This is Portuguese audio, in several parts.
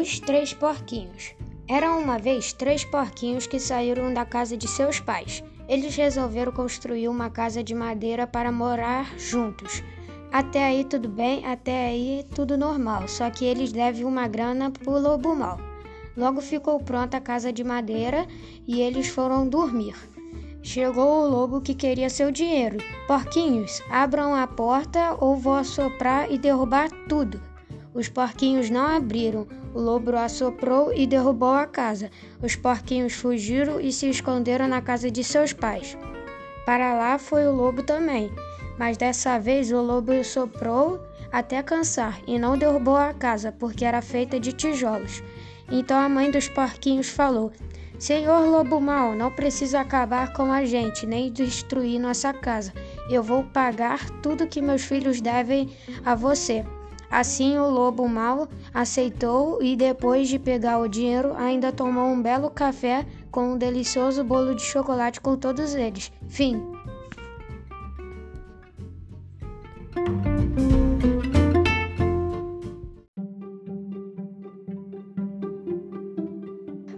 Os Três Porquinhos. Eram uma vez três porquinhos que saíram da casa de seus pais. Eles resolveram construir uma casa de madeira para morar juntos. Até aí tudo bem, até aí tudo normal, só que eles devem uma grana pro lobo mal. Logo ficou pronta a casa de madeira e eles foram dormir. Chegou o lobo que queria seu dinheiro. Porquinhos, abram a porta ou vou assoprar e derrubar tudo. Os porquinhos não abriram. O lobo assoprou e derrubou a casa. Os porquinhos fugiram e se esconderam na casa de seus pais. Para lá foi o lobo também, mas dessa vez o lobo soprou até cansar e não derrubou a casa, porque era feita de tijolos. Então a mãe dos porquinhos falou: Senhor Lobo Mal, não precisa acabar com a gente, nem destruir nossa casa. Eu vou pagar tudo que meus filhos devem a você. Assim o lobo mau aceitou e, depois de pegar o dinheiro, ainda tomou um belo café com um delicioso bolo de chocolate com todos eles. Fim.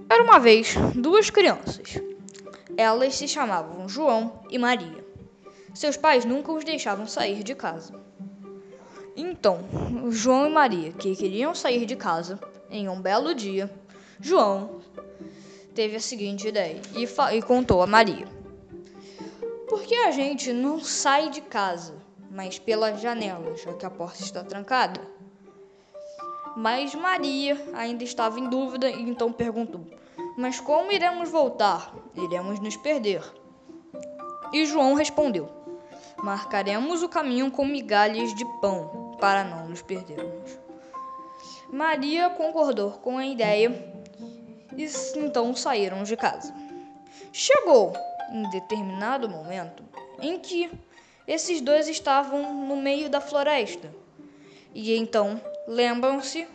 Era uma vez duas crianças. Elas se chamavam João e Maria. Seus pais nunca os deixavam sair de casa. Então, João e Maria, que queriam sair de casa em um belo dia, João teve a seguinte ideia e, e contou a Maria: Por que a gente não sai de casa, mas pela janela, já que a porta está trancada? Mas Maria ainda estava em dúvida e então perguntou: Mas como iremos voltar? Iremos nos perder. E João respondeu: Marcaremos o caminho com migalhas de pão para não nos perdermos. Maria concordou com a ideia e então saíram de casa. Chegou em determinado momento em que esses dois estavam no meio da floresta. E então lembram-se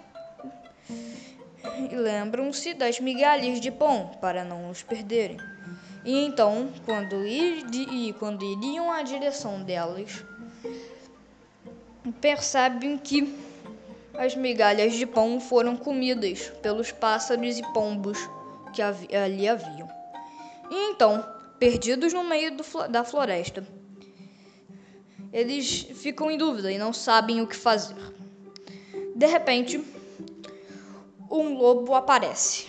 lembram-se das migalhas de pão para não os perderem. E então, quando, ir, e quando iriam à direção delas, percebem que as migalhas de pão foram comidas pelos pássaros e pombos que ali haviam. E então, perdidos no meio do, da floresta, eles ficam em dúvida e não sabem o que fazer. De repente, um lobo aparece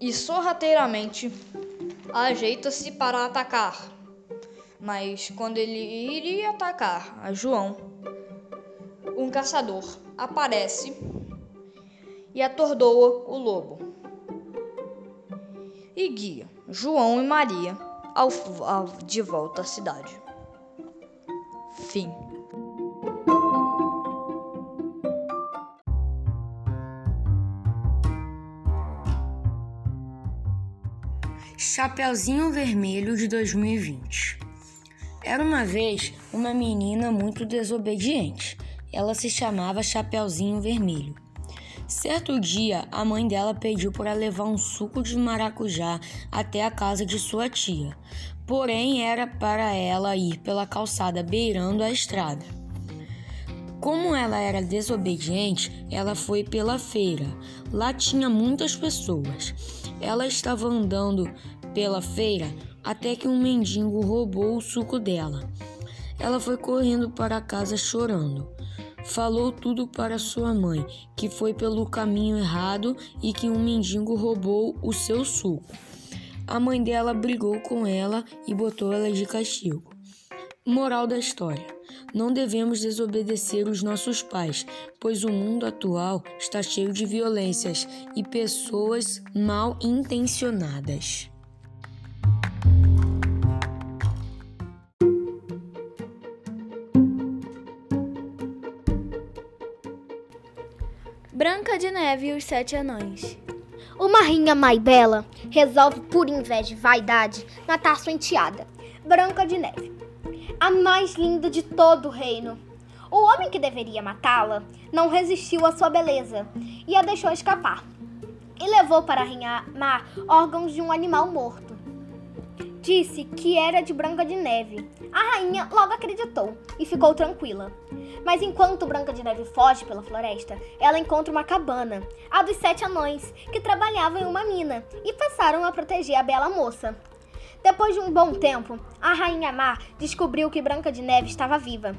e sorrateiramente ajeita-se para atacar mas quando ele iria atacar a João, um caçador aparece e atordoa o lobo e guia João e Maria ao, ao, de volta à cidade. Fim. Chapeuzinho Vermelho de 2020 era uma vez uma menina muito desobediente. Ela se chamava Chapeuzinho Vermelho. Certo dia, a mãe dela pediu para levar um suco de maracujá até a casa de sua tia. Porém, era para ela ir pela calçada beirando a estrada. Como ela era desobediente, ela foi pela feira. Lá tinha muitas pessoas. Ela estava andando pela feira até que um mendigo roubou o suco dela. Ela foi correndo para casa chorando. Falou tudo para sua mãe, que foi pelo caminho errado e que um mendigo roubou o seu suco. A mãe dela brigou com ela e botou ela de castigo. Moral da história: Não devemos desobedecer os nossos pais, pois o mundo atual está cheio de violências e pessoas mal intencionadas. Branca de Neve e os Sete Anões. Uma rainha mais bela resolve, por inveja e vaidade, matar sua enteada, Branca de Neve, a mais linda de todo o reino. O homem que deveria matá-la não resistiu à sua beleza e a deixou escapar. E levou para a rainha má órgãos de um animal morto. Disse que era de Branca de Neve. A rainha logo acreditou e ficou tranquila. Mas enquanto Branca de Neve foge pela floresta, ela encontra uma cabana, a dos sete anões, que trabalhavam em uma mina e passaram a proteger a bela moça. Depois de um bom tempo, a rainha Má descobriu que Branca de Neve estava viva.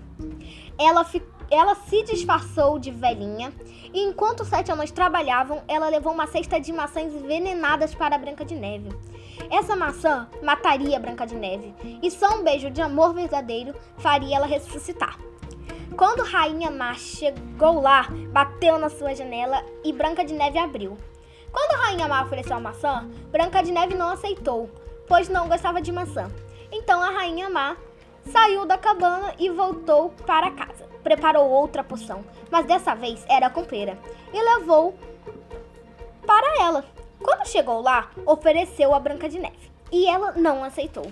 Ela, ela se disfarçou de velhinha e enquanto os sete anões trabalhavam, ela levou uma cesta de maçãs envenenadas para Branca de Neve. Essa maçã mataria Branca de Neve e só um beijo de amor verdadeiro faria ela ressuscitar. Quando Rainha Má chegou lá, bateu na sua janela e Branca de Neve abriu. Quando Rainha Má ofereceu a maçã, Branca de Neve não aceitou, pois não gostava de maçã. Então a Rainha Má saiu da cabana e voltou para casa. Preparou outra poção, mas dessa vez era com pera, e levou para ela. Quando chegou lá, ofereceu a Branca de Neve, e ela não aceitou.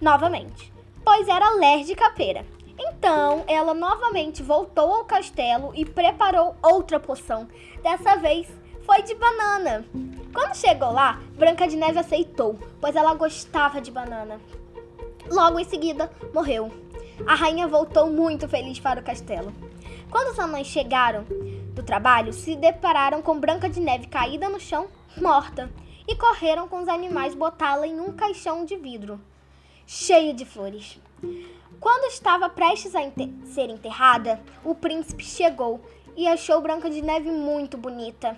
Novamente, pois era alérgica à pera. Então, ela novamente voltou ao castelo e preparou outra poção. Dessa vez, foi de banana. Quando chegou lá, Branca de Neve aceitou, pois ela gostava de banana. Logo em seguida, morreu. A rainha voltou muito feliz para o castelo. Quando os anões chegaram do trabalho, se depararam com Branca de Neve caída no chão, morta, e correram com os animais botá-la em um caixão de vidro, cheio de flores. Quando estava prestes a enter ser enterrada, o príncipe chegou e achou Branca de Neve muito bonita.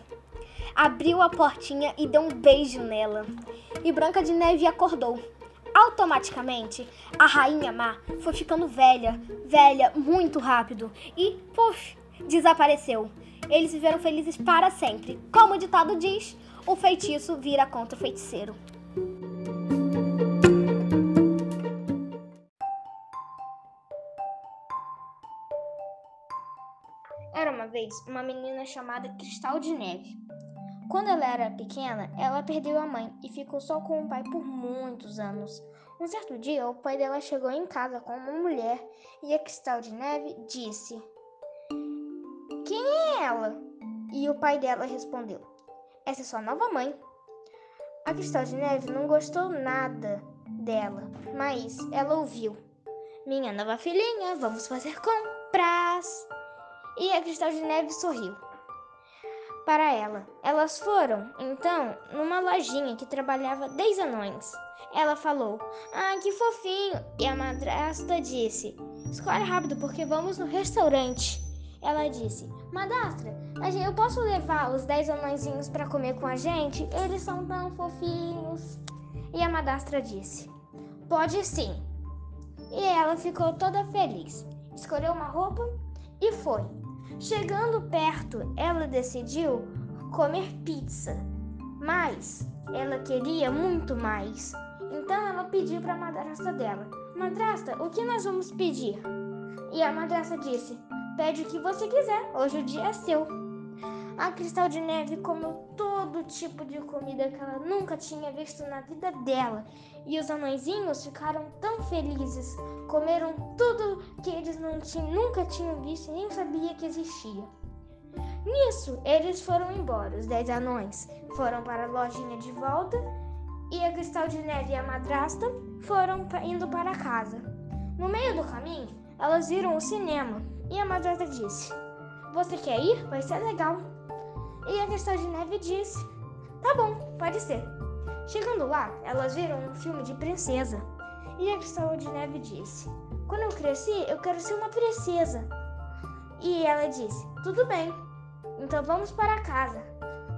Abriu a portinha e deu um beijo nela. E Branca de Neve acordou. Automaticamente, a rainha má foi ficando velha, velha muito rápido e, puf, desapareceu. Eles viveram felizes para sempre. Como o ditado diz, o feitiço vira contra o feiticeiro. Era uma vez uma menina chamada Cristal de Neve. Quando ela era pequena, ela perdeu a mãe e ficou só com o pai por muitos anos. Um certo dia, o pai dela chegou em casa com uma mulher e a Cristal de Neve disse: Quem é ela? E o pai dela respondeu: Essa é sua nova mãe. A Cristal de Neve não gostou nada dela, mas ela ouviu: Minha nova filhinha, vamos fazer compras. E a Cristal de Neve sorriu para ela. Elas foram, então, numa lojinha que trabalhava 10 anões. Ela falou: Ah, que fofinho! E a madrasta disse: Escolhe rápido porque vamos no restaurante. Ela disse: Madrasta, eu posso levar os 10 anõezinhos para comer com a gente? Eles são tão fofinhos. E a madrastra disse: Pode sim. E ela ficou toda feliz. Escolheu uma roupa e foi. Chegando perto, ela decidiu comer pizza, mas ela queria muito mais. Então ela pediu para a madrasta dela: Madrasta, o que nós vamos pedir? E a madrasta disse: Pede o que você quiser, hoje o dia é seu. A Cristal de Neve comeu todo tipo de comida que ela nunca tinha visto na vida dela. E os anõezinhos ficaram tão felizes, comeram tudo que eles não tinham, nunca tinham visto e nem sabia que existia. Nisso, eles foram embora. Os dez anões foram para a lojinha de volta e a Cristal de Neve e a madrasta foram indo para casa. No meio do caminho, elas viram o cinema e a madrasta disse: Você quer ir? Vai ser legal. E a Cristal de Neve disse: Tá bom, pode ser. Chegando lá, elas viram um filme de princesa. E a Cristal de Neve disse: Quando eu cresci, eu quero ser uma princesa. E ela disse: Tudo bem, então vamos para casa.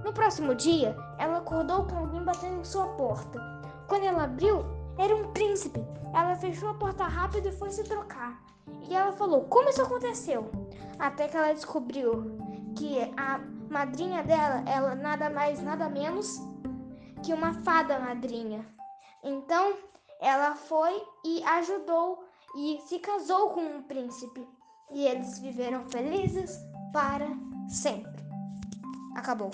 No próximo dia, ela acordou com alguém batendo em sua porta. Quando ela abriu, era um príncipe. Ela fechou a porta rápido e foi se trocar. E ela falou: Como isso aconteceu? Até que ela descobriu que a madrinha dela, ela nada mais, nada menos que uma fada madrinha. Então, ela foi e ajudou e se casou com um príncipe. E eles viveram felizes para sempre. Acabou.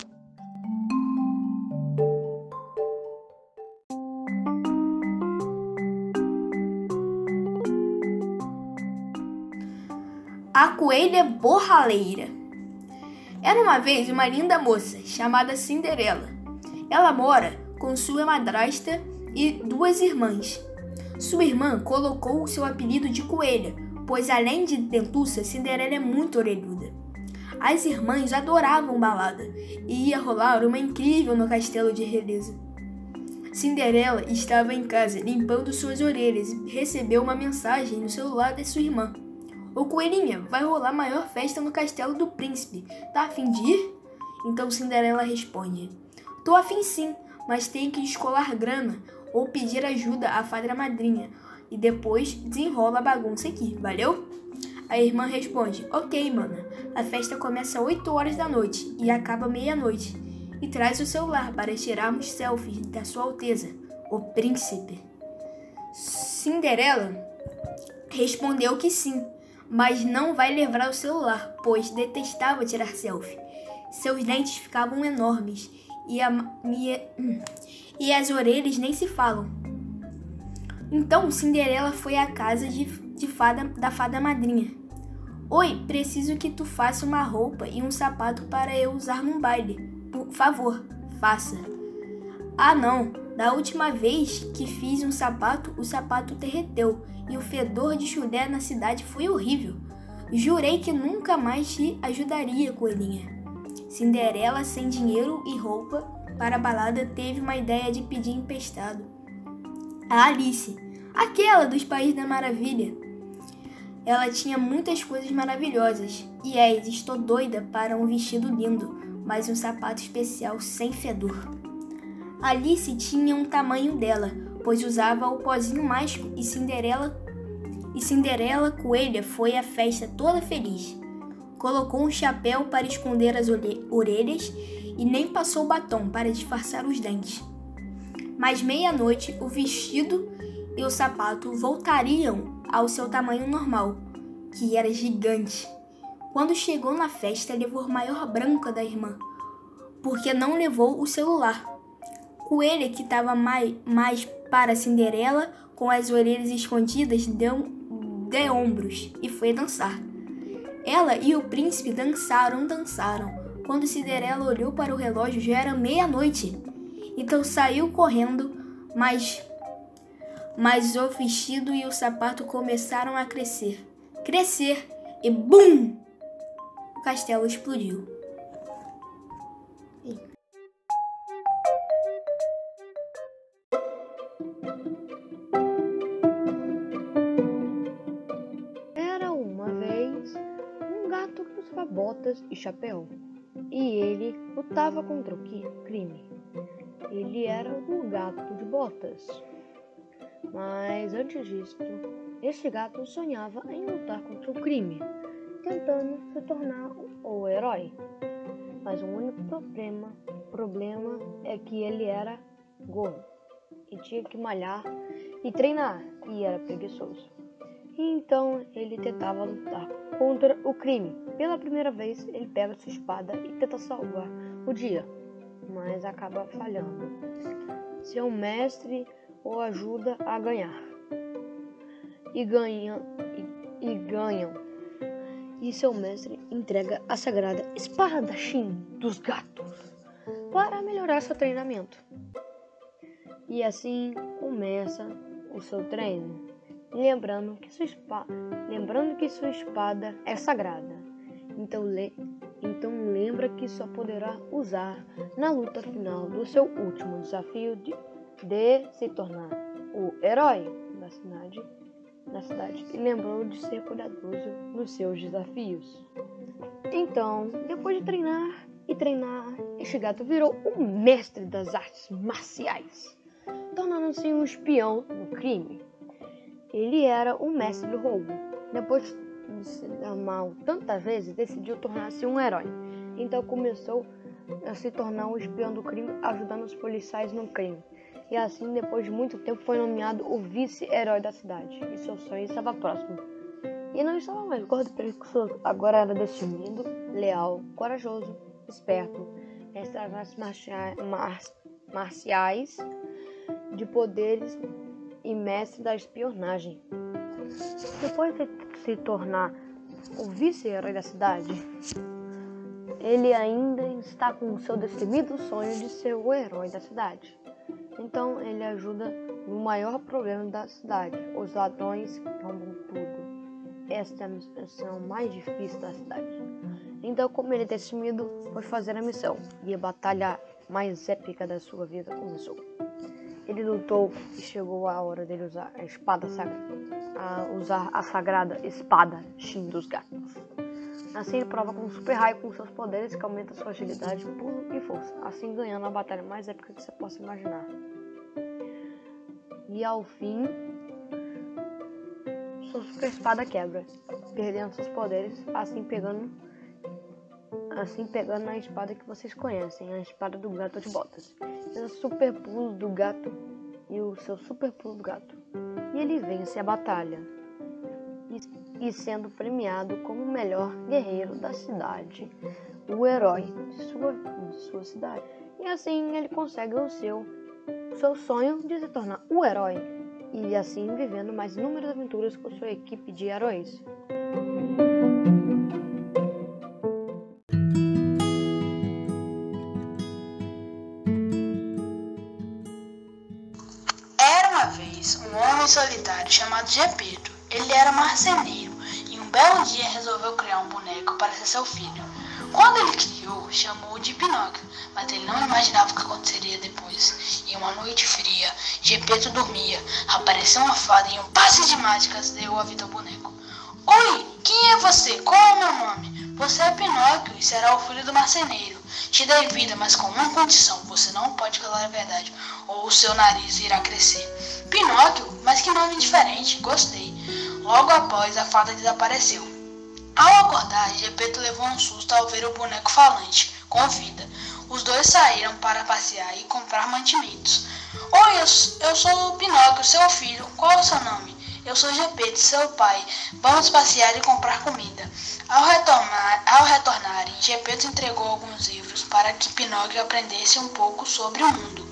A Coelha Borraleira era uma vez uma linda moça chamada Cinderela. Ela mora com sua madrasta e duas irmãs. Sua irmã colocou seu apelido de coelha, pois além de dentuça, Cinderela é muito orelhuda. As irmãs adoravam balada e ia rolar uma incrível no castelo de Releza. Cinderela estava em casa limpando suas orelhas e recebeu uma mensagem no celular de sua irmã. Ô coelhinha, vai rolar maior festa no castelo do príncipe. Tá afim de ir? Então Cinderela responde: Tô afim sim, mas tenho que descolar grana ou pedir ajuda à fadra madrinha e depois desenrola a bagunça aqui, valeu? A irmã responde: Ok, mana. A festa começa às 8 horas da noite e acaba meia-noite e traz o celular para tirarmos selfies da Sua Alteza, o príncipe. Cinderela respondeu que sim, mas não vai levar o celular, pois detestava tirar selfie. Seus dentes ficavam enormes e, a, e, e as orelhas nem se falam. Então Cinderela foi à casa de, de fada, da fada madrinha. Oi, preciso que tu faça uma roupa e um sapato para eu usar num baile. Por favor, faça. Ah, não. Da última vez que fiz um sapato, o sapato derreteu e o fedor de chulé na cidade foi horrível. Jurei que nunca mais te ajudaria, coelhinha. Cinderela, sem dinheiro e roupa para a balada, teve uma ideia de pedir emprestado. A Alice, aquela dos Países da Maravilha. Ela tinha muitas coisas maravilhosas e é, estou doida para um vestido lindo mas um sapato especial sem fedor. Alice tinha um tamanho dela, pois usava o pozinho mágico e Cinderela e Cinderela Coelha foi à festa toda feliz. Colocou um chapéu para esconder as orelhas e nem passou batom para disfarçar os dentes. Mas meia-noite o vestido e o sapato voltariam ao seu tamanho normal, que era gigante. Quando chegou na festa, levou a maior branca da irmã, porque não levou o celular. Coelha, que estava mais, mais para Cinderela, com as orelhas escondidas, deu de ombros e foi dançar. Ela e o príncipe dançaram, dançaram. Quando Cinderela olhou para o relógio, já era meia-noite. Então saiu correndo, mas, mas o vestido e o sapato começaram a crescer. Crescer e BUM! o castelo explodiu. Botas e chapéu, e ele lutava contra o crime. Ele era o gato de botas. Mas antes disso, este gato sonhava em lutar contra o crime tentando se tornar o herói. Mas o único problema, problema é que ele era gordo e tinha que malhar e treinar e era preguiçoso. E então ele tentava lutar contra o crime. Pela primeira vez, ele pega sua espada e tenta salvar o dia, mas acaba falhando. Seu mestre o ajuda a ganhar. E ganha e, e ganham e seu mestre entrega a sagrada espadachim dos gatos para melhorar seu treinamento. E assim começa o seu treino, lembrando que sua espada, lembrando que sua espada é sagrada. Então, le, então lembra que só poderá usar na luta final do seu último desafio de, de se tornar o herói da cidade na cidade e lembrou de ser cuidadoso nos seus desafios. Então, depois de treinar e treinar, este gato virou o mestre das artes marciais, tornando-se um espião no crime. Ele era o mestre do roubo. Depois de se dar mal tantas vezes, decidiu tornar-se um herói. Então começou a se tornar um espião do crime, ajudando os policiais no crime e assim, depois de muito tempo, foi nomeado o vice-herói da cidade. E seu sonho estava próximo. E não estava mais gordo preguiçoso, agora era destemido, leal, corajoso, esperto, mestre das artes marciais, mar, marciais de poderes e mestre da espionagem. Depois de se tornar o vice-herói da cidade, ele ainda está com seu destemido sonho de ser o herói da cidade. Então ele ajuda no maior problema da cidade. Os ladrões roubam tudo. Esta é a missão mais difícil da cidade. Então, como ele temido, foi fazer a missão e a batalha mais épica da sua vida começou. Ele lutou e chegou a hora dele usar a espada sagrada, usar a sagrada espada Shin dos gatos. Assim ele prova com um super raio com seus poderes que aumenta sua agilidade, pulo e força, assim ganhando a batalha mais épica que você possa imaginar. E ao fim, sua super espada quebra, perdendo seus poderes, assim pegando assim pegando a espada que vocês conhecem, a espada do gato de botas. E o super pulo do gato e o seu super pulo do gato. E ele vence a batalha e sendo premiado como o melhor guerreiro da cidade, o herói de sua, de sua cidade. E assim ele consegue o seu, seu sonho de se tornar o herói e assim vivendo mais inúmeras aventuras com sua equipe de heróis. Vez um homem solitário chamado Gepeto. Ele era marceneiro e um belo dia resolveu criar um boneco para ser seu filho. Quando ele criou, chamou-o de Pinóquio, mas ele não imaginava o que aconteceria depois. Em uma noite fria, Gepeto dormia, apareceu uma fada e um passe de mágicas deu a vida ao boneco. Oi, quem é você? Qual é o meu nome? Você é Pinóquio e será o filho do marceneiro. Te dei vida, mas com uma condição: você não pode falar a verdade, ou o seu nariz irá crescer. Pinóquio, mas que nome diferente, gostei. Logo após, a fada desapareceu. Ao acordar, Gepeto levou um susto ao ver o boneco falante, com vida. Os dois saíram para passear e comprar mantimentos. Oi, eu, eu sou o Pinóquio, seu filho. Qual é o seu nome? Eu sou Gepeto, seu pai. Vamos passear e comprar comida. Ao, retornar, ao retornarem, Gepeto entregou alguns livros para que Pinóquio aprendesse um pouco sobre o mundo.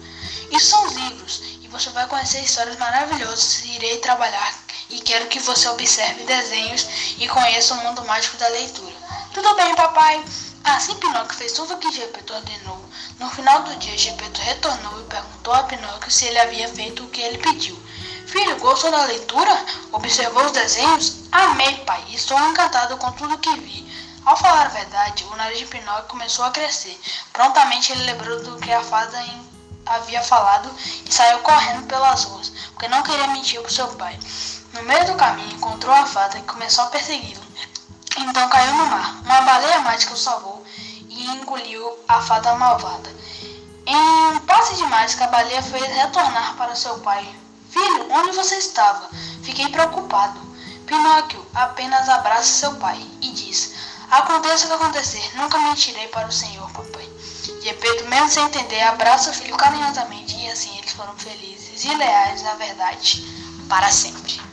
Isso são os livros, você vai conhecer histórias maravilhosas. Irei trabalhar e quero que você observe desenhos e conheça o mundo mágico da leitura. Tudo bem, papai? Assim Pinóquio fez tudo o que Gepeto ordenou. No final do dia, Gepeto retornou e perguntou a Pinóquio se ele havia feito o que ele pediu. Filho, gostou da leitura? Observou os desenhos? Amei, pai. Estou encantado com tudo que vi. Ao falar a verdade, o nariz de Pinóquio começou a crescer. Prontamente ele lembrou do que a fada havia falado e saiu correndo pelas ruas, porque não queria mentir para seu pai. No meio do caminho, encontrou a fada e começou a persegui-lo. Então caiu no mar. Uma baleia mágica o salvou e engoliu a fada malvada. Em um passe de mágica, a baleia fez retornar para seu pai. Filho, onde você estava? Fiquei preocupado. Pinóquio apenas abraça seu pai e diz: Aconteça o que acontecer, nunca mentirei para o senhor. Gepeto, mesmo sem entender, abraça o filho carinhosamente e assim eles foram felizes e leais à verdade para sempre.